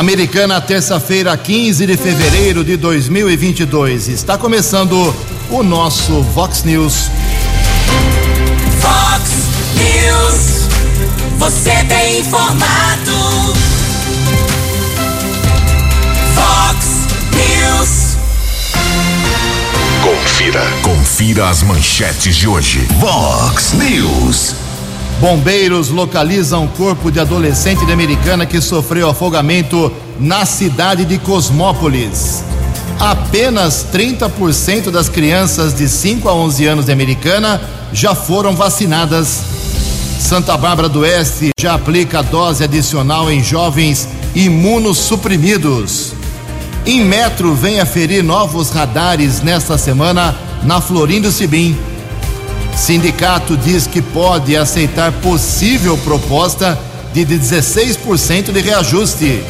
Americana, terça-feira, 15 de fevereiro de 2022. Está começando o nosso Vox News. Vox News. Você tem informado. Vox News. Confira. Confira as manchetes de hoje. Vox News. Bombeiros localizam corpo de adolescente de Americana que sofreu afogamento na cidade de Cosmópolis. Apenas 30% das crianças de 5 a 11 anos de Americana já foram vacinadas. Santa Bárbara do Oeste já aplica dose adicional em jovens imunossuprimidos. Em metro vem aferir novos radares nesta semana na Florindo Sibim. Sindicato diz que pode aceitar possível proposta de 16% de reajuste.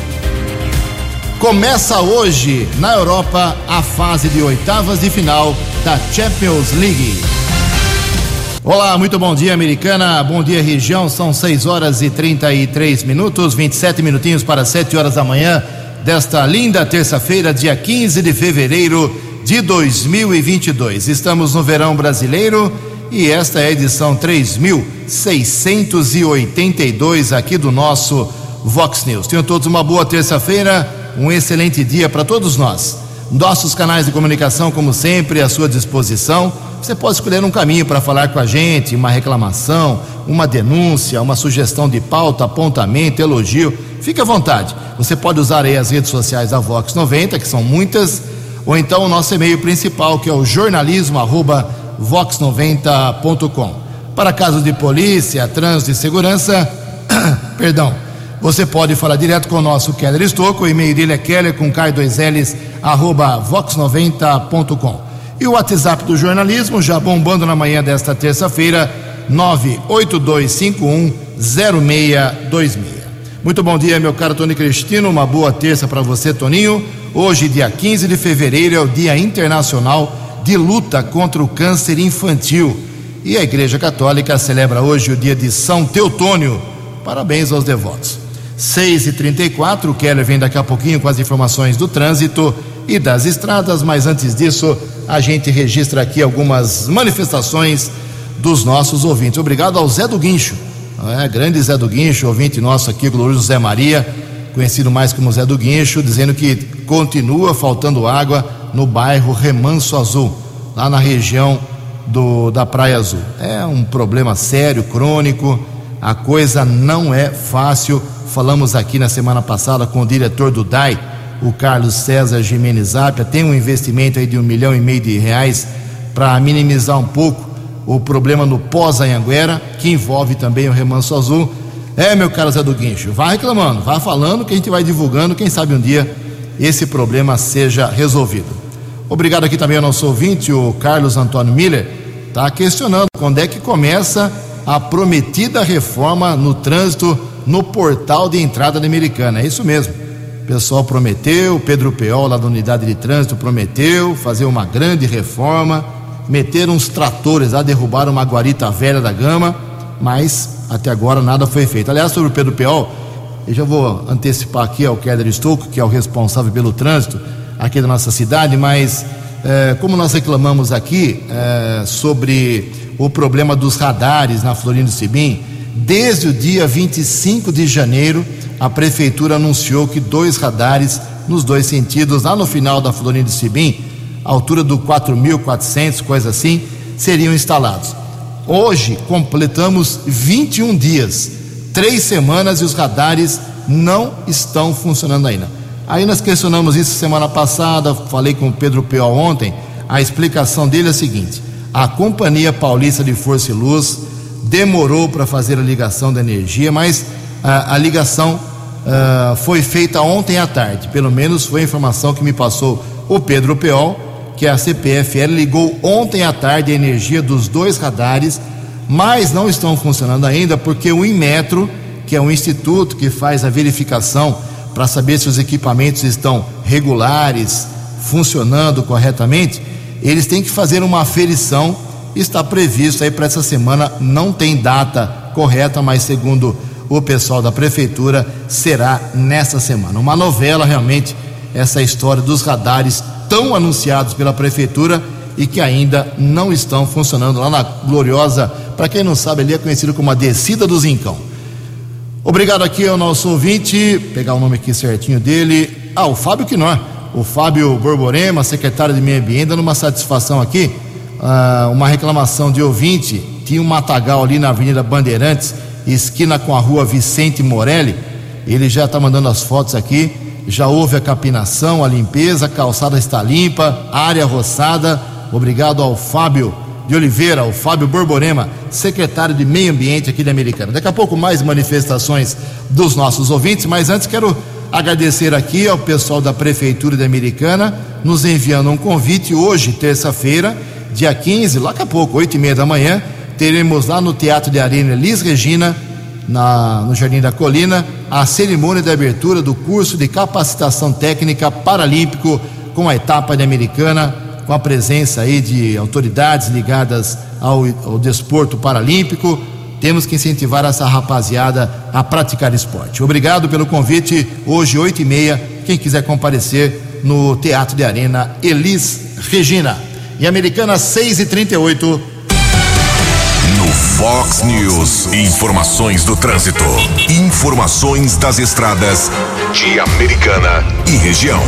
Começa hoje na Europa a fase de oitavas de final da Champions League. Olá, muito bom dia, americana. Bom dia, região. São 6 horas e 33 minutos, 27 minutinhos para 7 horas da manhã desta linda terça-feira, dia 15 de fevereiro de 2022. Estamos no verão brasileiro e esta é a edição 3682 aqui do nosso Vox News. Tenham todos uma boa terça-feira, um excelente dia para todos nós. Nossos canais de comunicação, como sempre, à sua disposição. Você pode escolher um caminho para falar com a gente, uma reclamação, uma denúncia, uma sugestão de pauta, apontamento, elogio. Fique à vontade. Você pode usar aí as redes sociais da Vox 90, que são muitas, ou então o nosso e-mail principal, que é o jornalismo@vox90.com. Para casos de polícia, trânsito e segurança, perdão, você pode falar direto com o nosso Keller Estocco, o e-mail dele é keller com K2Ls, arroba vox90.com. E o WhatsApp do jornalismo, já bombando na manhã desta terça-feira, 982510626. Muito bom dia, meu caro Tony Cristino, uma boa terça para você, Toninho. Hoje, dia 15 de fevereiro, é o Dia Internacional de Luta contra o Câncer Infantil. E a Igreja Católica celebra hoje o dia de São Teutônio. Parabéns aos devotos. 6 e 34 o Keller vem daqui a pouquinho com as informações do trânsito e das estradas, mas antes disso, a gente registra aqui algumas manifestações dos nossos ouvintes. Obrigado ao Zé do Guincho, é, grande Zé do Guincho, ouvinte nosso aqui, glorioso Zé Maria, conhecido mais como Zé do Guincho, dizendo que continua faltando água no bairro Remanso Azul, lá na região do, da Praia Azul. É um problema sério, crônico, a coisa não é fácil. Falamos aqui na semana passada com o diretor do DAI, o Carlos César Jimenez Apia, tem um investimento aí de um milhão e meio de reais para minimizar um pouco o problema no pós-Anhanguera, que envolve também o Remanso Azul. É, meu caro Zé do Guincho, vá reclamando, vá falando que a gente vai divulgando, quem sabe um dia esse problema seja resolvido. Obrigado aqui também ao nosso ouvinte, o Carlos Antônio Miller, está questionando quando é que começa a prometida reforma no trânsito no portal de entrada da Americana. É isso mesmo. O pessoal prometeu, Pedro Peol, lá da unidade de trânsito, prometeu fazer uma grande reforma, meter uns tratores lá, derrubar uma guarita velha da gama, mas até agora nada foi feito. Aliás, sobre o Pedro Peol, eu já vou antecipar aqui ao Keller Estouco, que é o responsável pelo trânsito aqui da nossa cidade, mas eh, como nós reclamamos aqui eh, sobre o problema dos radares na Florindo Sibim, desde o dia 25 de janeiro, a prefeitura anunciou que dois radares nos dois sentidos, lá no final da Florindo Sibim, altura do 4.400, coisa assim, seriam instalados. Hoje completamos 21 dias, três semanas e os radares não estão funcionando ainda. Aí nós questionamos isso semana passada, falei com o Pedro Peol ontem. A explicação dele é a seguinte: a Companhia Paulista de Força e Luz demorou para fazer a ligação da energia, mas a, a ligação uh, foi feita ontem à tarde. Pelo menos foi a informação que me passou o Pedro Peol, que a CPFL ligou ontem à tarde a energia dos dois radares, mas não estão funcionando ainda porque o Inmetro, que é um instituto que faz a verificação para saber se os equipamentos estão regulares, funcionando corretamente, eles têm que fazer uma aferição. Está previsto aí para essa semana, não tem data correta, mas segundo o pessoal da prefeitura será nesta semana. Uma novela realmente essa história dos radares tão anunciados pela prefeitura e que ainda não estão funcionando lá na gloriosa, para quem não sabe, ali é conhecido como a descida do Zincão. Obrigado aqui ao nosso ouvinte, pegar o nome aqui certinho dele, ah, o Fábio Quinó, o Fábio Borborema, secretário de Meio Ambiente, dando uma satisfação aqui, ah, uma reclamação de ouvinte, tinha um matagal ali na Avenida Bandeirantes, esquina com a rua Vicente Morelli, ele já está mandando as fotos aqui, já houve a capinação, a limpeza, a calçada está limpa, área roçada. Obrigado ao Fábio de Oliveira, ao Fábio Borborema, secretário de Meio Ambiente aqui da Americana. Daqui a pouco mais manifestações dos nossos ouvintes, mas antes quero agradecer aqui ao pessoal da Prefeitura da Americana, nos enviando um convite hoje, terça-feira, dia 15, daqui a pouco, oito e meia da manhã, teremos lá no Teatro de Arena Elis Regina, na, no Jardim da Colina, a cerimônia de abertura do curso de capacitação técnica paralímpico com a etapa de Americana, com a presença aí de autoridades ligadas ao, ao desporto paralímpico. Temos que incentivar essa rapaziada a praticar esporte. Obrigado pelo convite. Hoje, oito e meia, quem quiser comparecer no Teatro de Arena Elis Regina. E Americana 6 e 38 No Fox News, informações do trânsito. Informações das estradas de Americana e região.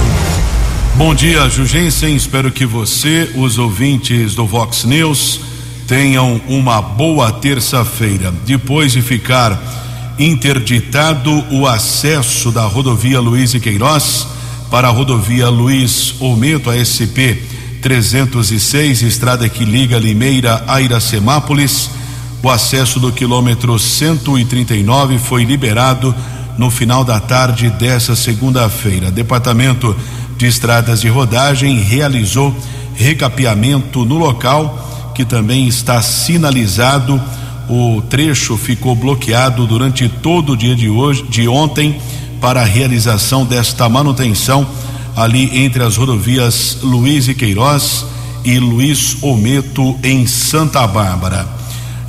Bom dia, Jugensen. Espero que você, os ouvintes do Vox News, tenham uma boa terça-feira. Depois de ficar interditado o acesso da rodovia Luiz e Queiroz para a rodovia Luiz Ometo, a SP 306, estrada que liga Limeira a Iracemápolis. O acesso do quilômetro 139 foi liberado no final da tarde dessa segunda-feira. Departamento de Estradas de Rodagem realizou recapeamento no local, que também está sinalizado. O trecho ficou bloqueado durante todo o dia de hoje, de ontem, para a realização desta manutenção ali entre as rodovias Luiz e Queiroz e Luiz Ometo em Santa Bárbara.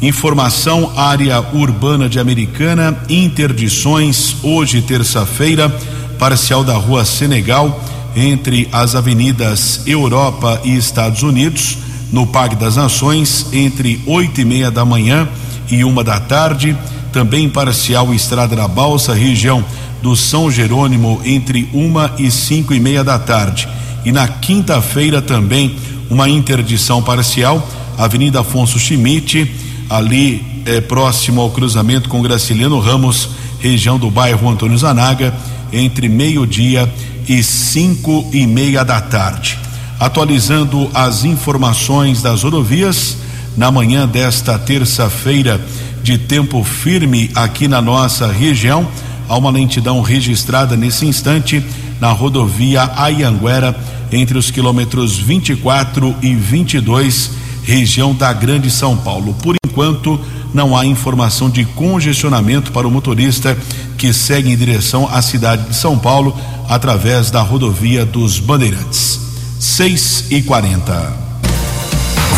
Informação área urbana de Americana, interdições hoje terça-feira, parcial da Rua Senegal entre as avenidas Europa e Estados Unidos, no Parque das Nações, entre oito e meia da manhã e uma da tarde, também parcial Estrada da Balsa, região do São Jerônimo, entre uma e cinco e meia da tarde. E na quinta-feira também uma interdição parcial, Avenida Afonso Schmidt, ali é, próximo ao cruzamento com Graciliano Ramos, região do bairro Antônio Zanaga, entre meio-dia e cinco e meia da tarde. Atualizando as informações das rodovias, na manhã desta terça-feira, de tempo firme aqui na nossa região, há uma lentidão registrada nesse instante na rodovia Ayanguera, entre os quilômetros 24 e 22, região da Grande São Paulo. Por enquanto, não há informação de congestionamento para o motorista que segue em direção à cidade de São Paulo através da rodovia dos Bandeirantes. 6 e 40.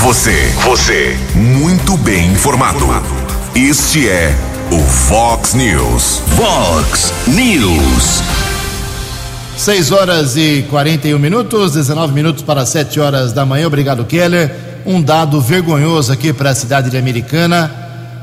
Você, você, muito bem informado. Este é o Fox News. Fox News. 6 horas e 41 minutos, 19 minutos para 7 horas da manhã. Obrigado, Keller. Um dado vergonhoso aqui para a cidade de Americana.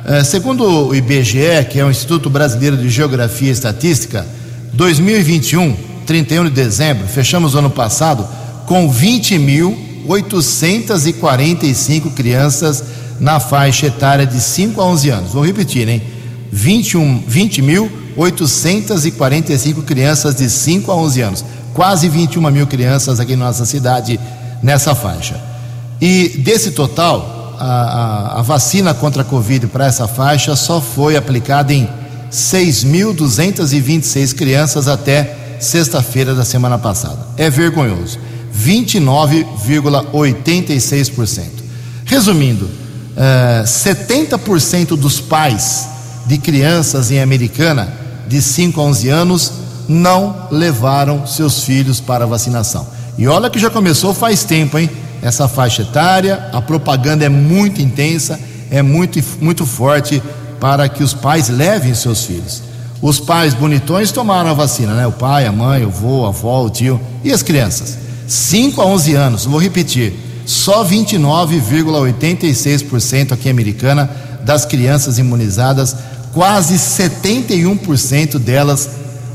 Eh, segundo o IBGE, que é o Instituto Brasileiro de Geografia e Estatística, 2021, 31 de dezembro, fechamos o ano passado com 20.845 crianças na faixa etária de 5 a 11 anos. Vou repetir, hein? 21, 20.845 crianças de 5 a 11 anos. Quase 21 mil crianças aqui na nossa cidade nessa faixa. E desse total, a, a, a vacina contra a Covid para essa faixa só foi aplicada em 6.226 crianças até sexta-feira da semana passada. É vergonhoso. 29,86%. Resumindo, uh, 70% dos pais de crianças em Americana de 5 a 11 anos não levaram seus filhos para vacinação. E olha que já começou faz tempo, hein? Essa faixa etária, a propaganda é muito intensa, é muito, muito forte para que os pais levem seus filhos. Os pais bonitões tomaram a vacina, né? O pai, a mãe, o avô, a avó, o tio e as crianças. 5 a 11 anos, vou repetir, só 29,86% aqui em Americana das crianças imunizadas, quase 71% delas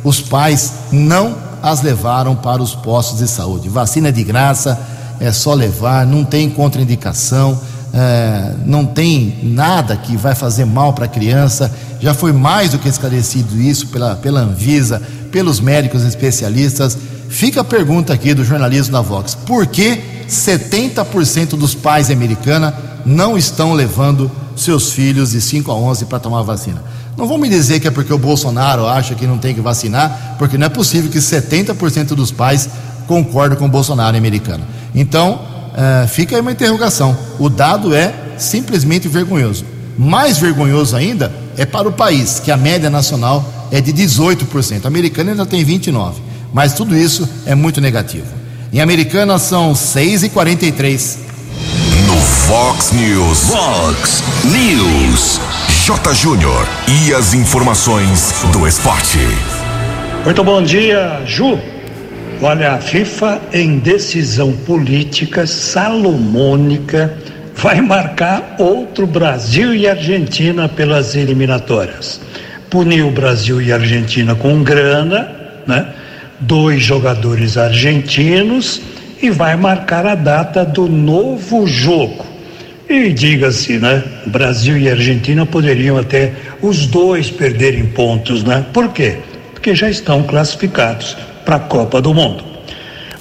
os pais não as levaram para os postos de saúde. Vacina de graça, é só levar, não tem contraindicação, é, não tem nada que vai fazer mal para a criança. Já foi mais do que esclarecido isso pela, pela Anvisa, pelos médicos especialistas. Fica a pergunta aqui do jornalismo da Vox: por que 70% dos pais americanos não estão levando seus filhos de 5 a 11 para tomar vacina? Não vão me dizer que é porque o Bolsonaro acha que não tem que vacinar, porque não é possível que 70% dos pais concordem com o Bolsonaro americano. Então, uh, fica aí uma interrogação. O dado é simplesmente vergonhoso. Mais vergonhoso ainda é para o país, que a média nacional é de 18%. A americana ainda tem 29%. Mas tudo isso é muito negativo. Em Americana são 6h43. No Fox News. Fox News. J. Júnior. E as informações do esporte. Muito bom dia, Ju. Olha, a FIFA, em decisão política salomônica, vai marcar outro Brasil e Argentina pelas eliminatórias. Puniu Brasil e Argentina com grana, né? Dois jogadores argentinos e vai marcar a data do novo jogo. E diga-se, né? Brasil e Argentina poderiam até os dois perderem pontos, né? Por quê? Porque já estão classificados para a Copa do Mundo.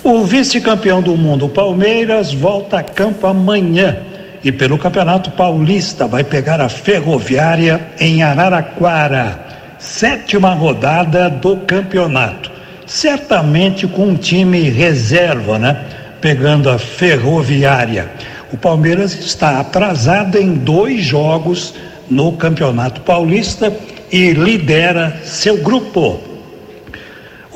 O vice-campeão do mundo, Palmeiras, volta a campo amanhã e pelo Campeonato Paulista vai pegar a Ferroviária em Araraquara. Sétima rodada do campeonato. Certamente com um time reserva, né? Pegando a Ferroviária. O Palmeiras está atrasado em dois jogos no Campeonato Paulista e lidera seu grupo.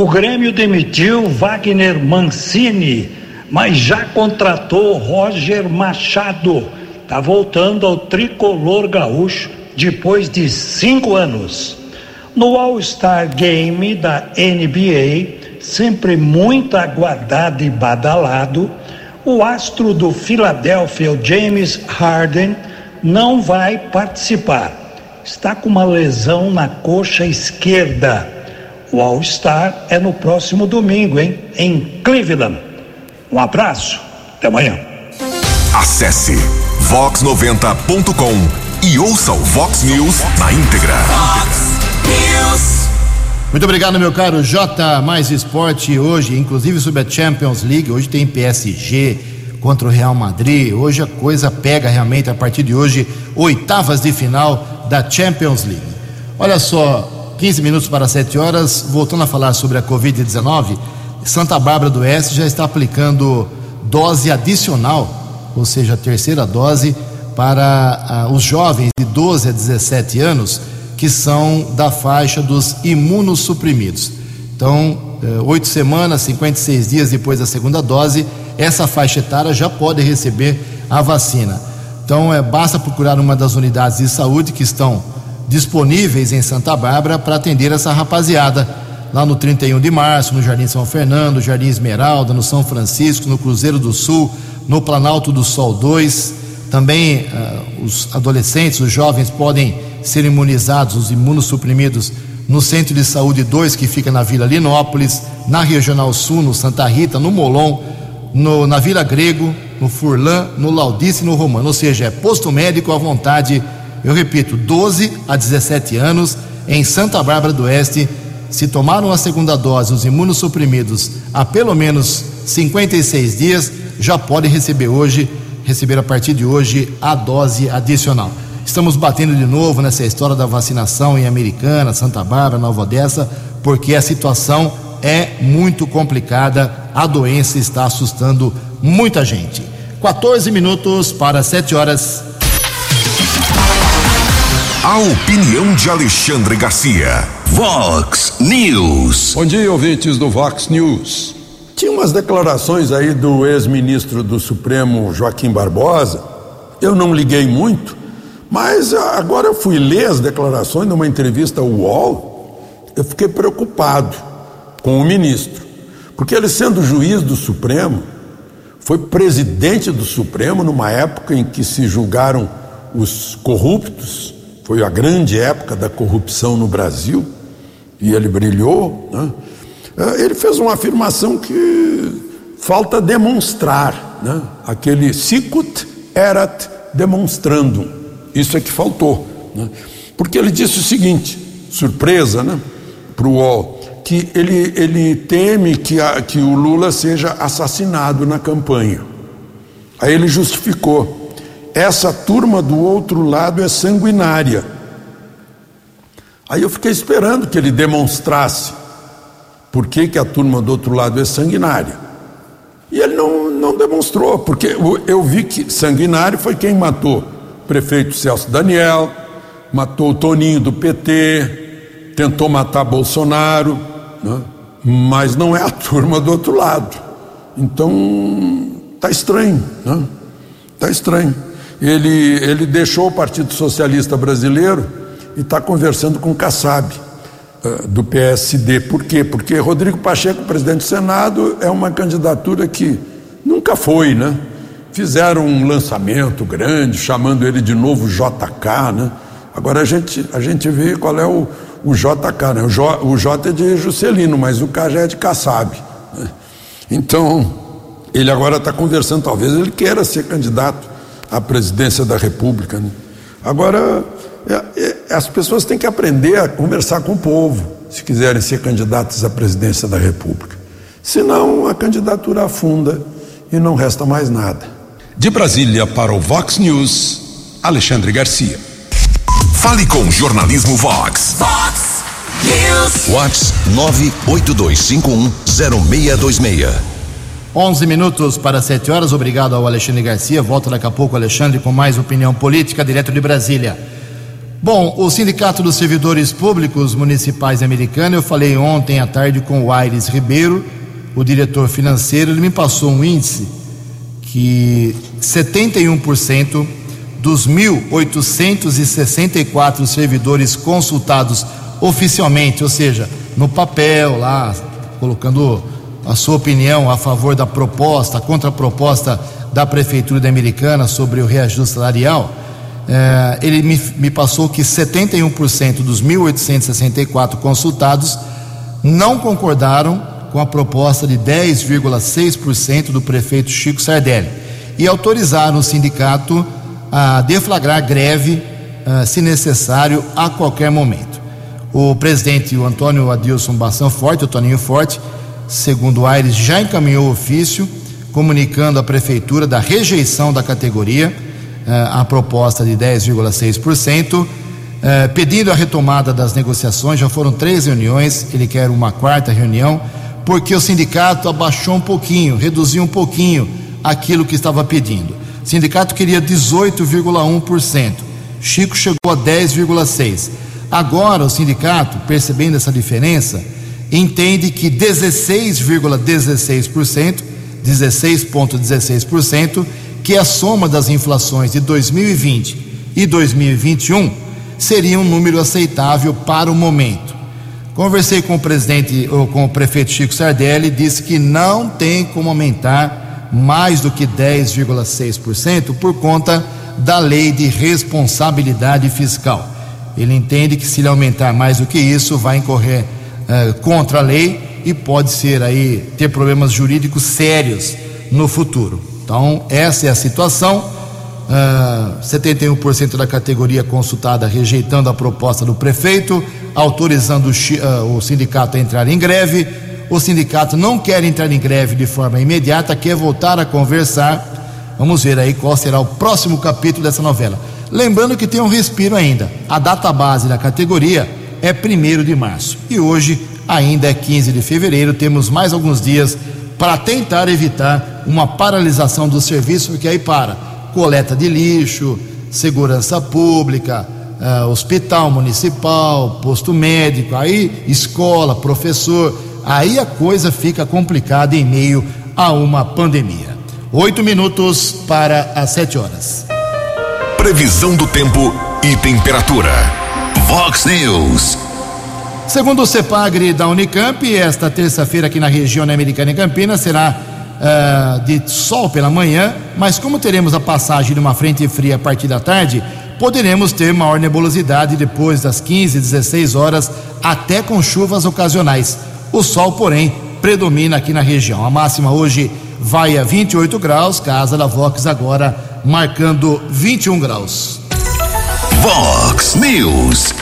O Grêmio demitiu Wagner Mancini, mas já contratou Roger Machado. Está voltando ao tricolor gaúcho depois de cinco anos. No All-Star Game da NBA, sempre muito aguardado e badalado, o astro do Philadelphia, James Harden, não vai participar. Está com uma lesão na coxa esquerda o All-Star é no próximo domingo, hein? Em Cleveland. Um abraço, até amanhã. Acesse vox90.com e ouça o Vox News na íntegra. Fox News. Muito obrigado, meu caro J. Mais Esporte hoje, inclusive sobre a Champions League. Hoje tem PSG contra o Real Madrid. Hoje a coisa pega realmente a partir de hoje, oitavas de final da Champions League. Olha só, 15 minutos para 7 horas, voltando a falar sobre a Covid-19, Santa Bárbara do Oeste já está aplicando dose adicional, ou seja, a terceira dose, para uh, os jovens de 12 a 17 anos que são da faixa dos imunossuprimidos. Então, uh, oito semanas, 56 dias depois da segunda dose, essa faixa etária já pode receber a vacina. Então, é, basta procurar uma das unidades de saúde que estão disponíveis em Santa Bárbara para atender essa rapaziada. Lá no 31 de março, no Jardim São Fernando, Jardim Esmeralda, no São Francisco, no Cruzeiro do Sul, no Planalto do Sol 2. Também uh, os adolescentes, os jovens podem ser imunizados, os imunossuprimidos, no Centro de Saúde 2, que fica na Vila Linópolis, na Regional Sul, no Santa Rita, no Molon, no, na Vila Grego, no Furlan, no Laudice e no Romano. Ou seja, é posto médico à vontade eu repito, 12 a 17 anos em Santa Bárbara do Oeste. Se tomaram a segunda dose, os imunossuprimidos, há pelo menos 56 dias, já podem receber hoje, receber a partir de hoje, a dose adicional. Estamos batendo de novo nessa história da vacinação em Americana, Santa Bárbara, Nova Odessa, porque a situação é muito complicada, a doença está assustando muita gente. 14 minutos para 7 horas. A opinião de Alexandre Garcia. Vox News. Bom dia, ouvintes do Vox News. Tinha umas declarações aí do ex-ministro do Supremo Joaquim Barbosa. Eu não liguei muito, Mas agora eu fui ler as declarações numa entrevista ao UOL, eu fiquei preocupado com o ministro, porque ele sendo juiz do Supremo, foi presidente do Supremo numa época em que se julgaram os corruptos, foi a grande época da corrupção no Brasil, e ele brilhou. Né? É, ele fez uma afirmação que falta demonstrar, né? aquele sicut erat demonstrando, isso é que faltou. Né? Porque ele disse o seguinte, surpresa né? para o UOL, que ele, ele teme que, a, que o Lula seja assassinado na campanha. Aí ele justificou: essa turma do outro lado é sanguinária. Aí eu fiquei esperando que ele demonstrasse por que, que a turma do outro lado é sanguinária. E ele não, não demonstrou, porque eu, vi que sanguinário foi quem matou o prefeito Celso Daniel, matou o Toninho do PT, tentou matar Bolsonaro né? mas não é a turma do outro lado. Então, está estranho, né? Está estranho. Ele, ele deixou o Partido Socialista Brasileiro e está conversando com o Kassab, uh, do PSD. Por quê? Porque Rodrigo Pacheco, presidente do Senado, é uma candidatura que nunca foi, né? Fizeram um lançamento grande, chamando ele de novo JK, né? Agora a gente, a gente vê qual é o, o JK, né? o, J, o J é de Juscelino, mas o K já é de Kassab. Né? Então, ele agora está conversando, talvez ele queira ser candidato à presidência da República. Né? Agora, é, é, as pessoas têm que aprender a conversar com o povo, se quiserem ser candidatos à presidência da República. Senão, a candidatura afunda e não resta mais nada. De Brasília para o Vox News, Alexandre Garcia. Fale com o Jornalismo Vox. Vox News. Vox 982510626. 11 minutos para 7 horas. Obrigado ao Alexandre Garcia. Volta daqui a pouco, Alexandre, com mais opinião política direto de Brasília. Bom, o Sindicato dos Servidores Públicos Municipais Americano, eu falei ontem à tarde com o Aires Ribeiro, o diretor financeiro, ele me passou um índice que 71% dos 1.864 servidores consultados oficialmente, ou seja, no papel lá, colocando a sua opinião a favor da proposta, a contraproposta da Prefeitura da Americana sobre o reajuste salarial, eh, ele me, me passou que 71% dos 1.864 consultados não concordaram com a proposta de 10,6% do prefeito Chico Sardelli e autorizaram o sindicato a deflagrar greve, uh, se necessário, a qualquer momento. O presidente, o Antônio Adilson Bação Forte, o Toninho Forte, segundo Aires, já encaminhou ofício comunicando à prefeitura da rejeição da categoria, uh, a proposta de 10,6%, uh, pedindo a retomada das negociações. Já foram três reuniões, ele quer uma quarta reunião, porque o sindicato abaixou um pouquinho, reduziu um pouquinho aquilo que estava pedindo. O sindicato queria 18,1%. Chico chegou a 10,6%. Agora o sindicato, percebendo essa diferença, entende que 16,16%, 16,16%, que é a soma das inflações de 2020 e 2021, seria um número aceitável para o momento. Conversei com o presidente, ou com o prefeito Chico Sardelli, disse que não tem como aumentar mais do que 10,6% por conta da lei de responsabilidade fiscal. Ele entende que se ele aumentar mais do que isso, vai incorrer uh, contra a lei e pode ser aí ter problemas jurídicos sérios no futuro. Então, essa é a situação. Uh, 71% da categoria consultada rejeitando a proposta do prefeito, autorizando o, uh, o sindicato a entrar em greve o sindicato não quer entrar em greve de forma imediata, quer voltar a conversar. Vamos ver aí qual será o próximo capítulo dessa novela. Lembrando que tem um respiro ainda. A data base da categoria é 1 de março. E hoje, ainda é 15 de fevereiro, temos mais alguns dias para tentar evitar uma paralisação do serviço, porque aí para coleta de lixo, segurança pública, uh, hospital municipal, posto médico, aí escola, professor aí a coisa fica complicada em meio a uma pandemia. Oito minutos para as sete horas. previsão do tempo e temperatura. Vox News. Segundo o CEPAGRE da Unicamp, esta terça-feira aqui na região americana em Campinas será uh, de sol pela manhã, mas como teremos a passagem de uma frente fria a partir da tarde, poderemos ter maior nebulosidade depois das 15, 16 horas, até com chuvas ocasionais. O sol, porém, predomina aqui na região. A máxima hoje vai a 28 graus, casa da Vox agora marcando 21 graus. Vox News.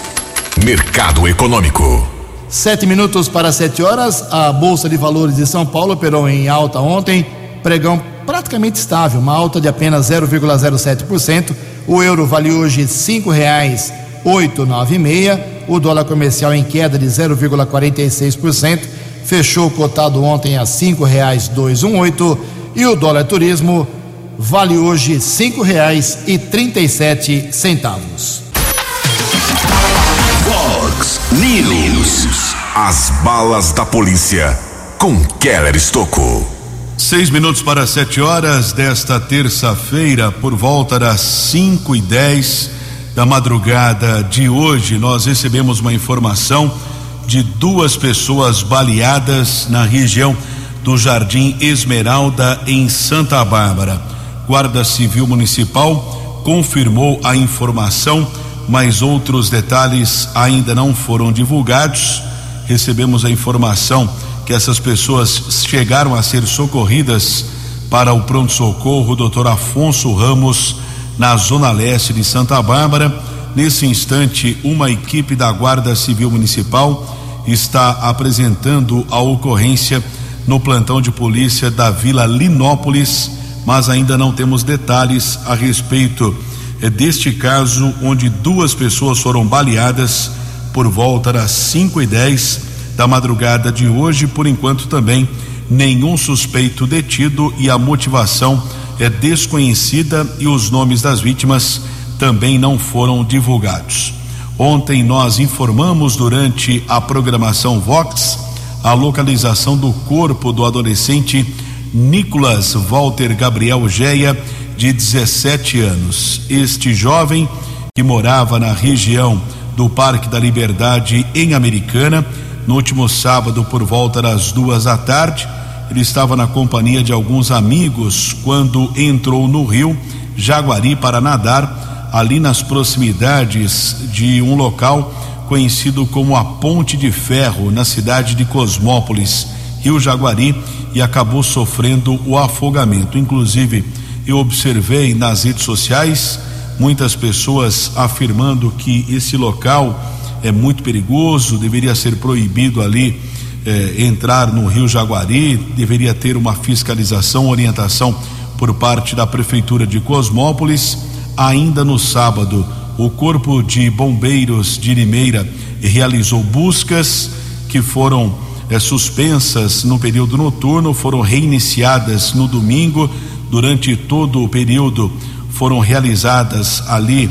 Mercado Econômico. Sete minutos para sete horas. A Bolsa de Valores de São Paulo operou em alta ontem, pregão praticamente estável, uma alta de apenas 0,07%. O euro vale hoje cinco reais 896. O dólar comercial em queda de 0,46%. Fechou cotado ontem a cinco reais 218 e o dólar turismo vale hoje cinco reais e trinta e sete centavos. News. As balas da polícia com Keller Estocou. Seis minutos para sete horas desta terça-feira, por volta das cinco e dez da madrugada de hoje, nós recebemos uma informação de duas pessoas baleadas na região do Jardim Esmeralda, em Santa Bárbara. Guarda Civil Municipal confirmou a informação, mas outros detalhes ainda não foram divulgados. Recebemos a informação que essas pessoas chegaram a ser socorridas para o pronto-socorro Dr. Afonso Ramos, na zona leste de Santa Bárbara. Nesse instante, uma equipe da Guarda Civil Municipal está apresentando a ocorrência no plantão de polícia da Vila Linópolis mas ainda não temos detalhes a respeito eh, deste caso, onde duas pessoas foram baleadas por volta das 5 e 10 da madrugada de hoje. Por enquanto, também nenhum suspeito detido e a motivação é desconhecida e os nomes das vítimas também não foram divulgados. Ontem nós informamos durante a programação Vox a localização do corpo do adolescente Nicolas Walter Gabriel Geia, de 17 anos. Este jovem, que morava na região do Parque da Liberdade, em Americana, no último sábado, por volta das duas da tarde, ele estava na companhia de alguns amigos quando entrou no rio Jaguari para nadar, ali nas proximidades de um local conhecido como a Ponte de Ferro, na cidade de Cosmópolis, Rio Jaguari e acabou sofrendo o afogamento. Inclusive, eu observei nas redes sociais muitas pessoas afirmando que esse local é muito perigoso, deveria ser proibido ali eh, entrar no Rio Jaguari, deveria ter uma fiscalização, orientação por parte da Prefeitura de Cosmópolis. Ainda no sábado, o Corpo de Bombeiros de Limeira realizou buscas que foram eh, suspensas no período noturno foram reiniciadas no domingo. Durante todo o período foram realizadas ali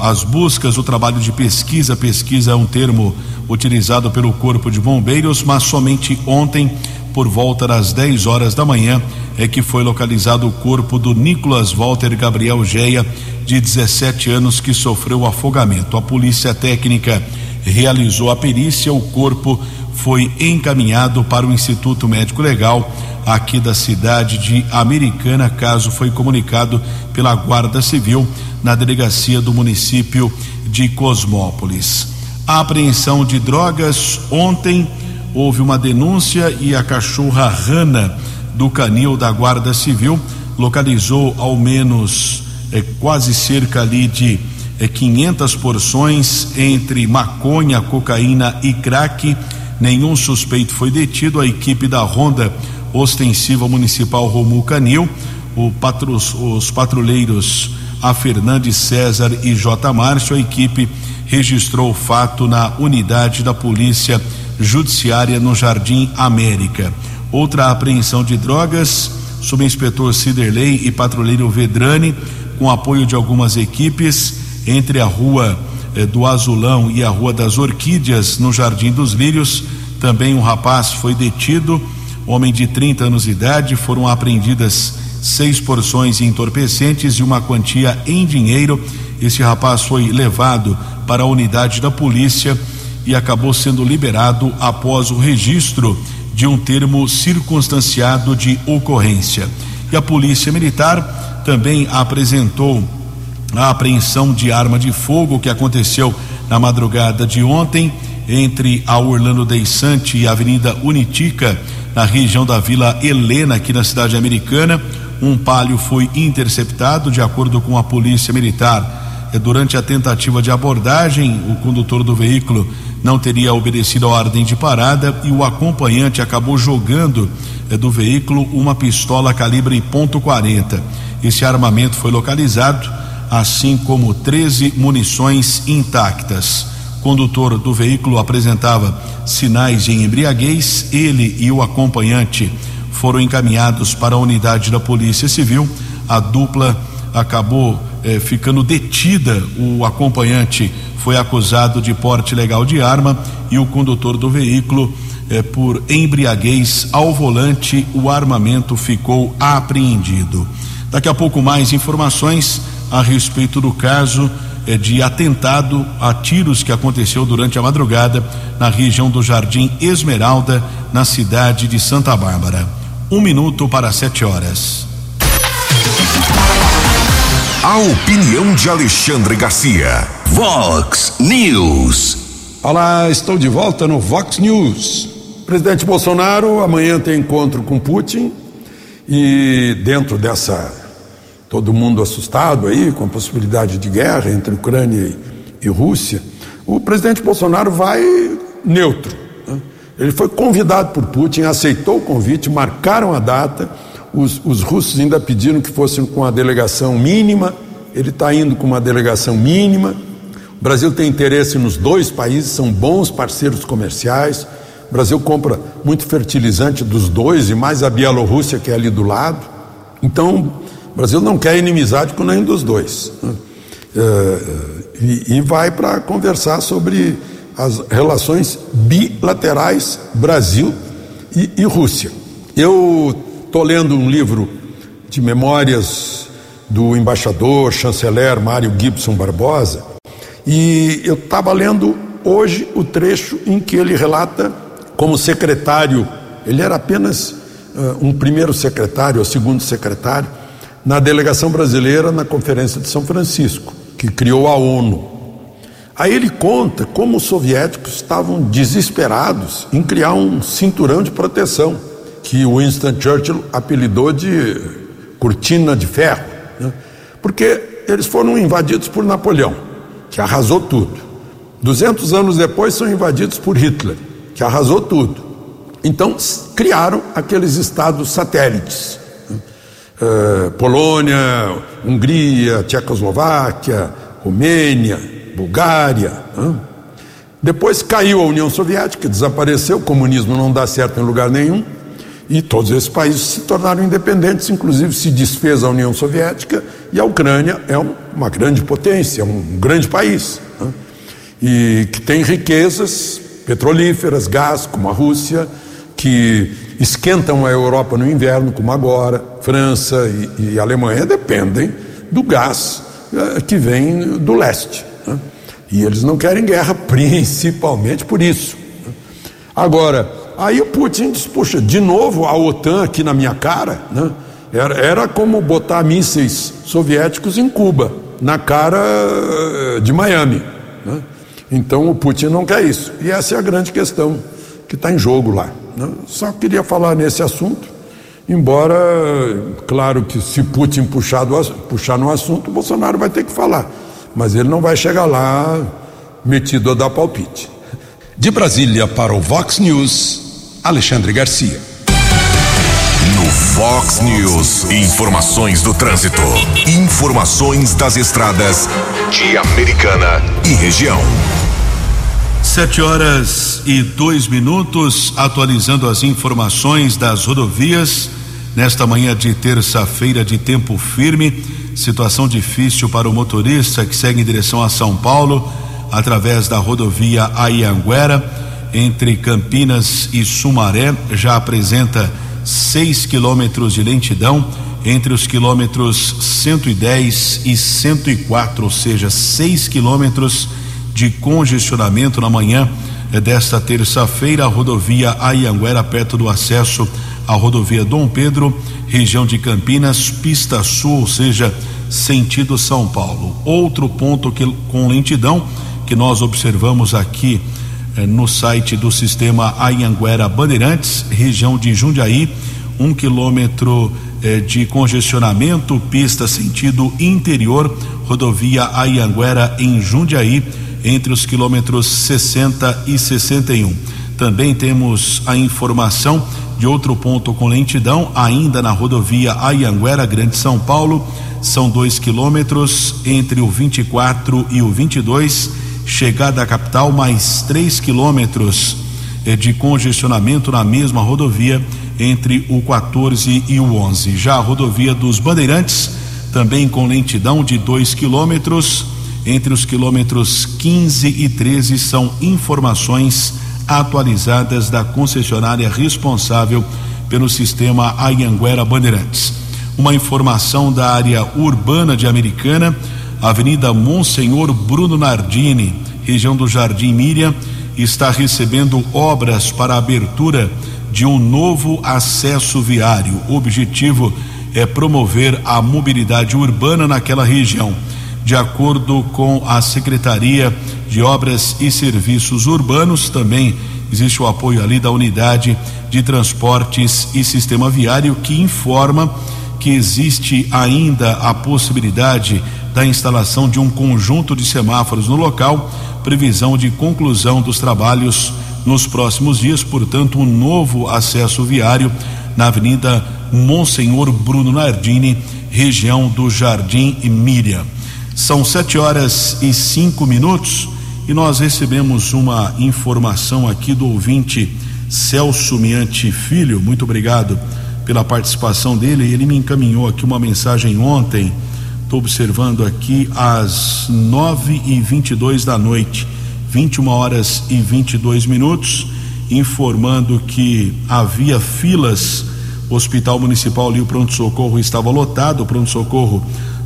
as buscas, o trabalho de pesquisa. Pesquisa é um termo utilizado pelo Corpo de Bombeiros, mas somente ontem, por volta das 10 horas da manhã, é que foi localizado o corpo do Nicolas Walter Gabriel Geia, de 17 anos, que sofreu afogamento. A polícia técnica realizou a perícia, o corpo foi encaminhado para o Instituto Médico Legal aqui da cidade de Americana, caso foi comunicado pela Guarda Civil na delegacia do município de Cosmópolis. A apreensão de drogas ontem houve uma denúncia e a cachorra Rana do canil da Guarda Civil localizou ao menos é, quase cerca ali de é, 500 porções entre maconha, cocaína e crack Nenhum suspeito foi detido. A equipe da Ronda Ostensiva Municipal Romu Canil, patru, os patrulheiros A Fernandes César e J. Márcio, a equipe registrou o fato na unidade da Polícia Judiciária no Jardim América. Outra apreensão de drogas, subinspetor Ciderley e patrulheiro Vedrani, com apoio de algumas equipes, entre a rua eh, do Azulão e a Rua das Orquídeas, no Jardim dos Lírios. Também um rapaz foi detido, homem de 30 anos de idade. Foram apreendidas seis porções entorpecentes e uma quantia em dinheiro. Esse rapaz foi levado para a unidade da polícia e acabou sendo liberado após o registro de um termo circunstanciado de ocorrência. E a Polícia Militar também apresentou a apreensão de arma de fogo que aconteceu na madrugada de ontem entre a Orlando Deissante e a Avenida Unitica, na região da Vila Helena, aqui na cidade americana. Um palio foi interceptado, de acordo com a Polícia Militar. É, durante a tentativa de abordagem, o condutor do veículo não teria obedecido a ordem de parada e o acompanhante acabou jogando é, do veículo uma pistola calibre .40. Esse armamento foi localizado, assim como 13 munições intactas. Condutor do veículo apresentava sinais de embriaguez. Ele e o acompanhante foram encaminhados para a unidade da Polícia Civil. A dupla acabou eh, ficando detida. O acompanhante foi acusado de porte ilegal de arma e o condutor do veículo eh, por embriaguez ao volante. O armamento ficou apreendido. Daqui a pouco mais informações a respeito do caso de atentado a tiros que aconteceu durante a madrugada na região do Jardim Esmeralda, na cidade de Santa Bárbara. Um minuto para sete horas. A opinião de Alexandre Garcia. Vox News. Olá, estou de volta no Vox News. Presidente Bolsonaro amanhã tem encontro com Putin e dentro dessa todo mundo assustado aí com a possibilidade de guerra entre Ucrânia e, Rússia, o presidente Bolsonaro vai neutro. Né? Ele foi convidado por Putin, aceitou o convite, marcaram a data os, os russos ainda pediram que fossem com a delegação mínima, ele está indo com uma delegação mínima. O Brasil tem interesse nos dois países, são bons parceiros comerciais. O Brasil compra muito fertilizante dos dois e mais a Bielorrússia, que é ali do lado. Então, o Brasil não quer inimizade com nenhum dos dois. Né? É, e, e vai para conversar sobre as relações bilaterais Brasil e, e Rússia. Eu Estou lendo um livro de memórias do embaixador, chanceler Mário Gibson Barbosa, e eu estava lendo hoje o trecho em que ele relata como secretário, ele era apenas uh, um primeiro secretário ou segundo secretário, na delegação brasileira na Conferência de São Francisco, que criou a ONU. Aí ele conta como os soviéticos estavam desesperados em criar um cinturão de proteção que Winston Churchill apelidou de cortina de ferro, né? porque eles foram invadidos por Napoleão, que arrasou tudo. 200 anos depois são invadidos por Hitler, que arrasou tudo. Então criaram aqueles estados satélites. Uh, Polônia, Hungria, Tchecoslováquia, Romênia, Bulgária. Né? Depois caiu a União Soviética, desapareceu, o comunismo não dá certo em lugar nenhum. E todos esses países se tornaram independentes, inclusive se desfez a União Soviética e a Ucrânia é um, uma grande potência, um grande país. Né? E que tem riquezas petrolíferas, gás, como a Rússia, que esquentam a Europa no inverno, como agora. França e, e Alemanha dependem do gás eh, que vem do leste. Né? E eles não querem guerra, principalmente por isso. Né? Agora, Aí o Putin disse: Puxa, de novo a OTAN aqui na minha cara, né? Era, era como botar mísseis soviéticos em Cuba, na cara eh, de Miami. Né? Então o Putin não quer isso. E essa é a grande questão que está em jogo lá. Né? Só queria falar nesse assunto, embora, claro que se Putin puxar, do, puxar no assunto, Bolsonaro vai ter que falar. Mas ele não vai chegar lá metido a dar palpite. De Brasília para o Vox News. Alexandre Garcia. No Fox News, informações do trânsito, informações das estradas de Americana e região. Sete horas e dois minutos, atualizando as informações das rodovias. Nesta manhã de terça-feira de tempo firme, situação difícil para o motorista que segue em direção a São Paulo, através da rodovia Aianguera entre Campinas e Sumaré já apresenta 6 quilômetros de lentidão entre os quilômetros 110 e 104, ou seja, 6 quilômetros de congestionamento na manhã desta terça-feira, a rodovia Ayanguera, perto do acesso à rodovia Dom Pedro, região de Campinas, pista sul, ou seja, sentido São Paulo. Outro ponto que, com lentidão que nós observamos aqui eh, no site do sistema Ayanguera Bandeirantes, região de Jundiaí, um quilômetro eh, de congestionamento, pista sentido interior, rodovia Ayanguera em Jundiaí, entre os quilômetros 60 e 61. Também temos a informação de outro ponto com lentidão, ainda na rodovia Ayanguera, Grande São Paulo, são dois quilômetros entre o 24 e o 22, chegada à capital, mais três quilômetros eh, de congestionamento na mesma rodovia entre o 14 e o 11. Já a rodovia dos Bandeirantes, também com lentidão de dois quilômetros, entre os quilômetros 15 e 13, são informações atualizadas da concessionária responsável pelo sistema Ayanguera Bandeirantes. Uma informação da área urbana de Americana, Avenida Monsenhor Bruno Nardini, região do Jardim Miriam, está recebendo obras para a abertura de um novo acesso viário. O objetivo é promover a mobilidade urbana naquela região. De acordo com a Secretaria de Obras e Serviços Urbanos, também existe o apoio ali da Unidade de Transportes e Sistema Viário, que informa que existe ainda a possibilidade da instalação de um conjunto de semáforos no local, previsão de conclusão dos trabalhos nos próximos dias, portanto, um novo acesso viário na Avenida Monsenhor Bruno Nardini, região do Jardim Miriam. São sete horas e cinco minutos e nós recebemos uma informação aqui do ouvinte Celso Miante Filho. Muito obrigado pela participação dele. Ele me encaminhou aqui uma mensagem ontem. Estou observando aqui às nove e vinte e dois da noite, 21 horas e 22 minutos, informando que havia filas. O Hospital Municipal ali, o pronto-socorro estava lotado, o pronto-socorro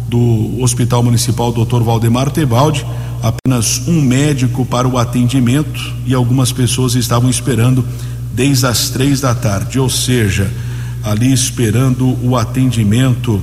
do Hospital Municipal Dr. Valdemar Tebaldi, apenas um médico para o atendimento e algumas pessoas estavam esperando desde as três da tarde, ou seja, ali esperando o atendimento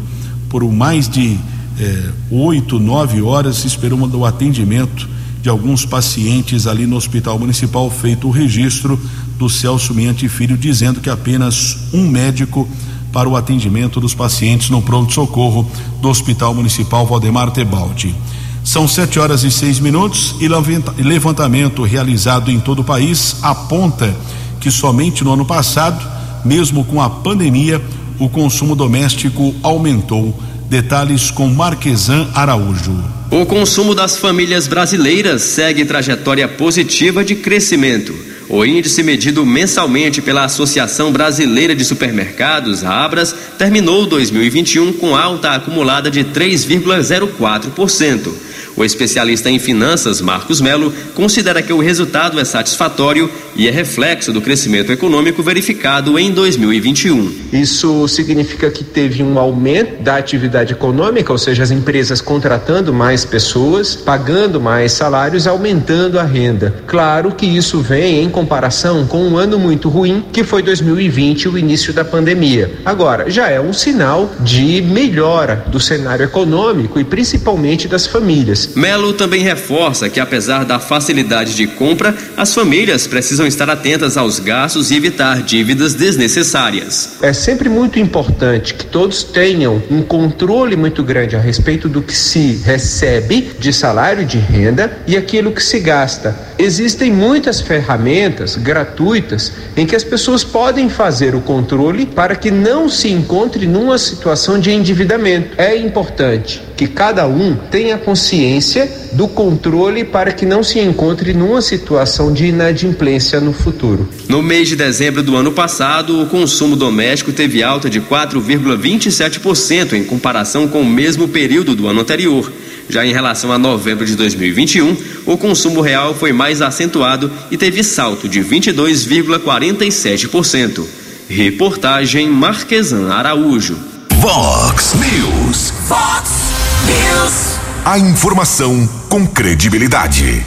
por mais de eh, oito, nove horas, esperando o atendimento de alguns pacientes ali no Hospital Municipal, feito o registro do Celso Miante Filho, dizendo que apenas um médico para o atendimento dos pacientes no pronto-socorro do Hospital Municipal Valdemar Tebaldi. São sete horas e seis minutos e levantamento realizado em todo o país aponta que somente no ano passado mesmo com a pandemia, o consumo doméstico aumentou. Detalhes com Marquesan Araújo. O consumo das famílias brasileiras segue trajetória positiva de crescimento. O índice medido mensalmente pela Associação Brasileira de Supermercados, Abras, terminou 2021 com alta acumulada de 3,04%. O especialista em finanças, Marcos Melo, considera que o resultado é satisfatório e é reflexo do crescimento econômico verificado em 2021. Isso significa que teve um aumento da atividade econômica, ou seja, as empresas contratando mais pessoas, pagando mais salários, aumentando a renda. Claro que isso vem em comparação com um ano muito ruim, que foi 2020, o início da pandemia. Agora, já é um sinal de melhora do cenário econômico e principalmente das famílias. Melo também reforça que, apesar da facilidade de compra, as famílias precisam estar atentas aos gastos e evitar dívidas desnecessárias. É sempre muito importante que todos tenham um controle muito grande a respeito do que se recebe de salário de renda e aquilo que se gasta. Existem muitas ferramentas gratuitas em que as pessoas podem fazer o controle para que não se encontre numa situação de endividamento. É importante que cada um tenha consciência do controle para que não se encontre numa situação de inadimplência no futuro. No mês de dezembro do ano passado, o consumo doméstico teve alta de 4,27% em comparação com o mesmo período do ano anterior. Já em relação a novembro de 2021, o consumo real foi mais acentuado e teve salto de 22,47%. Reportagem Marquesan Araújo. Vox News. Fox News. A informação com credibilidade.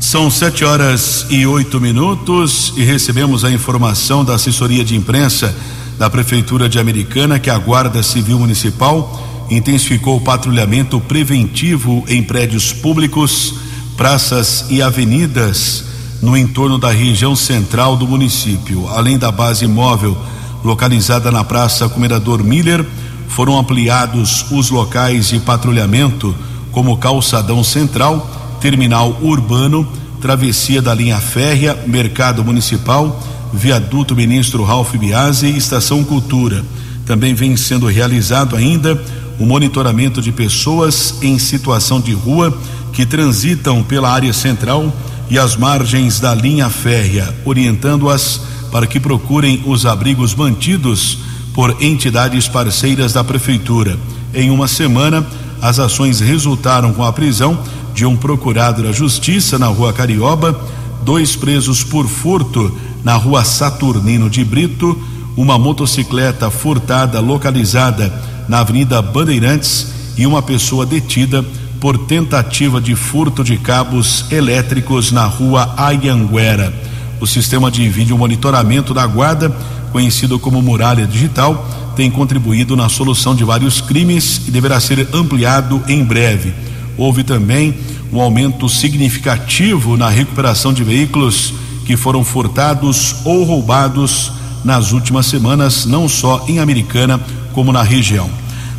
São sete horas e oito minutos e recebemos a informação da assessoria de imprensa da Prefeitura de Americana que a Guarda Civil Municipal intensificou o patrulhamento preventivo em prédios públicos, praças e avenidas no entorno da região central do município. Além da base móvel localizada na Praça Comendador Miller, foram ampliados os locais de patrulhamento, como Calçadão Central, Terminal Urbano, Travessia da Linha Férrea, Mercado Municipal, Viaduto Ministro Ralph Biase e Estação Cultura. Também vem sendo realizado ainda o monitoramento de pessoas em situação de rua que transitam pela área central e as margens da linha férrea, orientando-as para que procurem os abrigos mantidos por entidades parceiras da prefeitura. Em uma semana, as ações resultaram com a prisão de um procurado da Justiça na Rua Carioba, dois presos por furto na Rua Saturnino de Brito, uma motocicleta furtada localizada na Avenida Bandeirantes e uma pessoa detida por tentativa de furto de cabos elétricos na Rua Ayanguera. O sistema de vídeo monitoramento da Guarda, conhecido como Muralha Digital, tem contribuído na solução de vários crimes e deverá ser ampliado em breve. Houve também um aumento significativo na recuperação de veículos que foram furtados ou roubados nas últimas semanas, não só em Americana, como na região.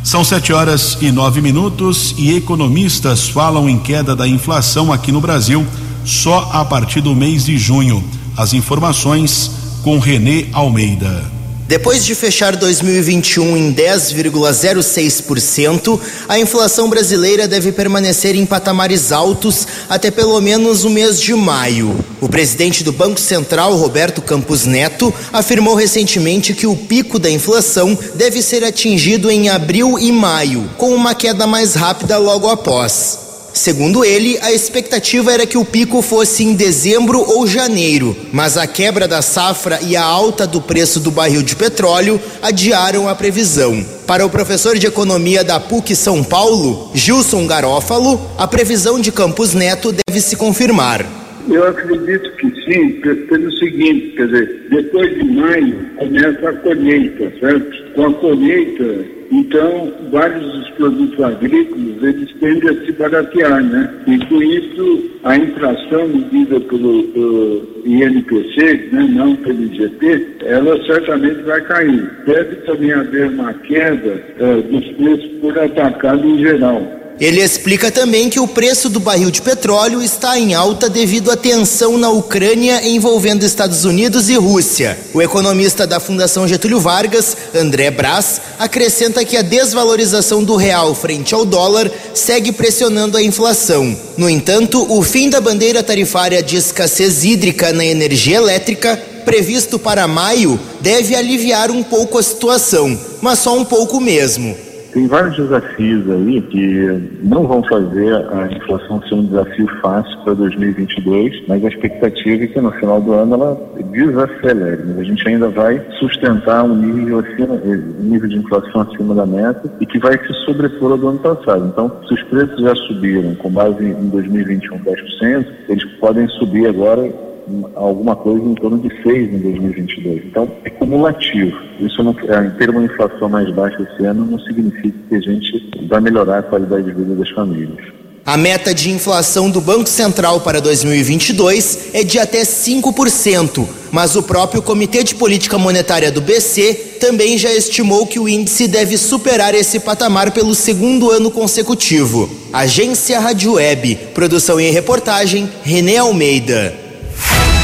São sete horas e nove minutos e economistas falam em queda da inflação aqui no Brasil só a partir do mês de junho. As informações com Renê Almeida. Depois de fechar 2021 em 10,06%, a inflação brasileira deve permanecer em patamares altos até pelo menos o mês de maio. O presidente do Banco Central, Roberto Campos Neto, afirmou recentemente que o pico da inflação deve ser atingido em abril e maio, com uma queda mais rápida logo após. Segundo ele, a expectativa era que o pico fosse em dezembro ou janeiro, mas a quebra da safra e a alta do preço do barril de petróleo adiaram a previsão. Para o professor de economia da PUC São Paulo, Gilson Garófalo, a previsão de Campos Neto deve se confirmar. Eu acredito que sim, pelo seguinte, quer dizer, depois de maio começa a colheita, certo? Com a colheita, então, vários dos produtos agrícolas, eles tendem a se baratear, né? E com isso, a inflação medida pelo, pelo INPC, né, não pelo IGP, ela certamente vai cair. Deve também haver uma queda eh, dos preços por atacado em geral. Ele explica também que o preço do barril de petróleo está em alta devido à tensão na Ucrânia envolvendo Estados Unidos e Rússia. O economista da Fundação Getúlio Vargas, André Brás, acrescenta que a desvalorização do real frente ao dólar segue pressionando a inflação. No entanto, o fim da bandeira tarifária de escassez hídrica na energia elétrica previsto para maio deve aliviar um pouco a situação, mas só um pouco mesmo. Tem vários desafios aí que não vão fazer a inflação ser um desafio fácil para 2022, mas a expectativa é que no final do ano ela desacelere. Mas a gente ainda vai sustentar um nível, acima, um nível de inflação acima da meta e que vai se sobrepor ao do ano passado. Então, se os preços já subiram com base em 2021 10%, eles podem subir agora alguma coisa em torno de 6 em 2022. Então, é cumulativo. Isso, não, é, ter uma inflação mais baixa esse ano, não significa que a gente vai melhorar a qualidade de vida das famílias. A meta de inflação do Banco Central para 2022 é de até 5%, mas o próprio Comitê de Política Monetária do BC também já estimou que o índice deve superar esse patamar pelo segundo ano consecutivo. Agência Rádio Web, produção e reportagem, Renê Almeida.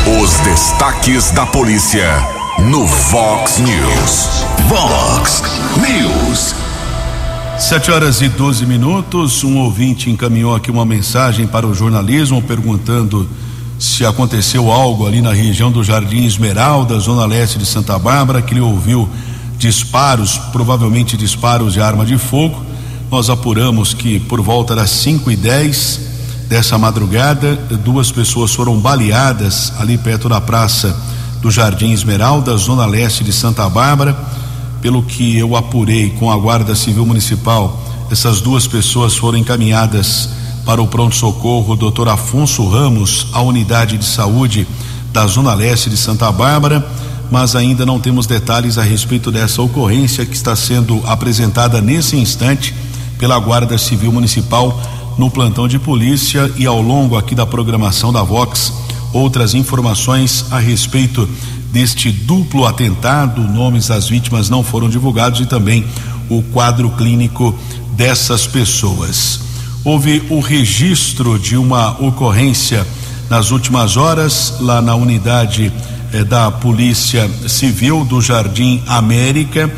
Os destaques da polícia no Vox News. Vox News. Sete horas e 12 minutos. Um ouvinte encaminhou aqui uma mensagem para o jornalismo perguntando se aconteceu algo ali na região do Jardim Esmeralda, zona leste de Santa Bárbara, que ele ouviu disparos, provavelmente disparos de arma de fogo. Nós apuramos que por volta das 5 e 10 dessa madrugada, duas pessoas foram baleadas ali perto da praça do Jardim Esmeralda, zona leste de Santa Bárbara. Pelo que eu apurei com a Guarda Civil Municipal, essas duas pessoas foram encaminhadas para o pronto-socorro Dr. Afonso Ramos, a unidade de saúde da Zona Leste de Santa Bárbara, mas ainda não temos detalhes a respeito dessa ocorrência que está sendo apresentada nesse instante pela Guarda Civil Municipal no plantão de polícia e ao longo aqui da programação da Vox outras informações a respeito deste duplo atentado, nomes das vítimas não foram divulgados e também o quadro clínico dessas pessoas. Houve o registro de uma ocorrência nas últimas horas lá na unidade eh, da Polícia Civil do Jardim América,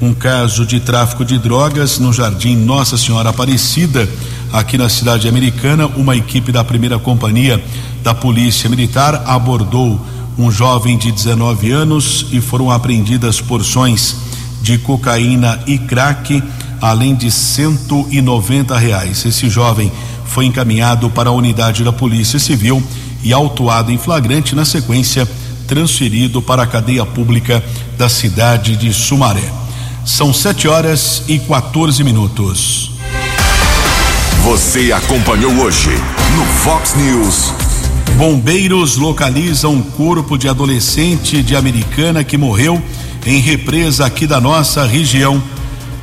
um caso de tráfico de drogas no Jardim Nossa Senhora Aparecida, aqui na cidade americana. Uma equipe da primeira companhia da Polícia Militar abordou um jovem de 19 anos e foram apreendidas porções de cocaína e crack, além de 190 reais. Esse jovem foi encaminhado para a unidade da Polícia Civil e autuado em flagrante, na sequência, transferido para a cadeia pública da cidade de Sumaré. São 7 horas e 14 minutos. Você acompanhou hoje no Fox News. Bombeiros localizam um corpo de adolescente de Americana que morreu em represa aqui da nossa região.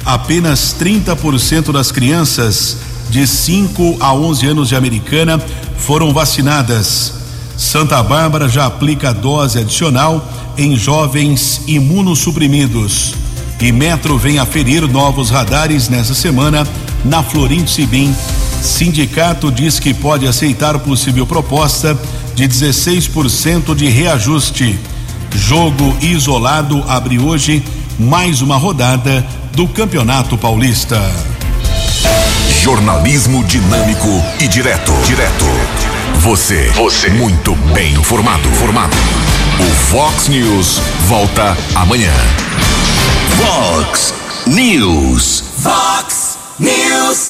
Apenas 30% das crianças de 5 a 11 anos de Americana foram vacinadas. Santa Bárbara já aplica dose adicional em jovens imunossuprimidos. E Metro vem aferir novos radares nessa semana na Florindo Sibim. Sindicato diz que pode aceitar possível proposta de 16% de reajuste. Jogo isolado abre hoje mais uma rodada do Campeonato Paulista. Jornalismo dinâmico e direto. Direto. Você. Você. Muito bem informado. Formado. O Fox News volta amanhã. Fox News. Fox News.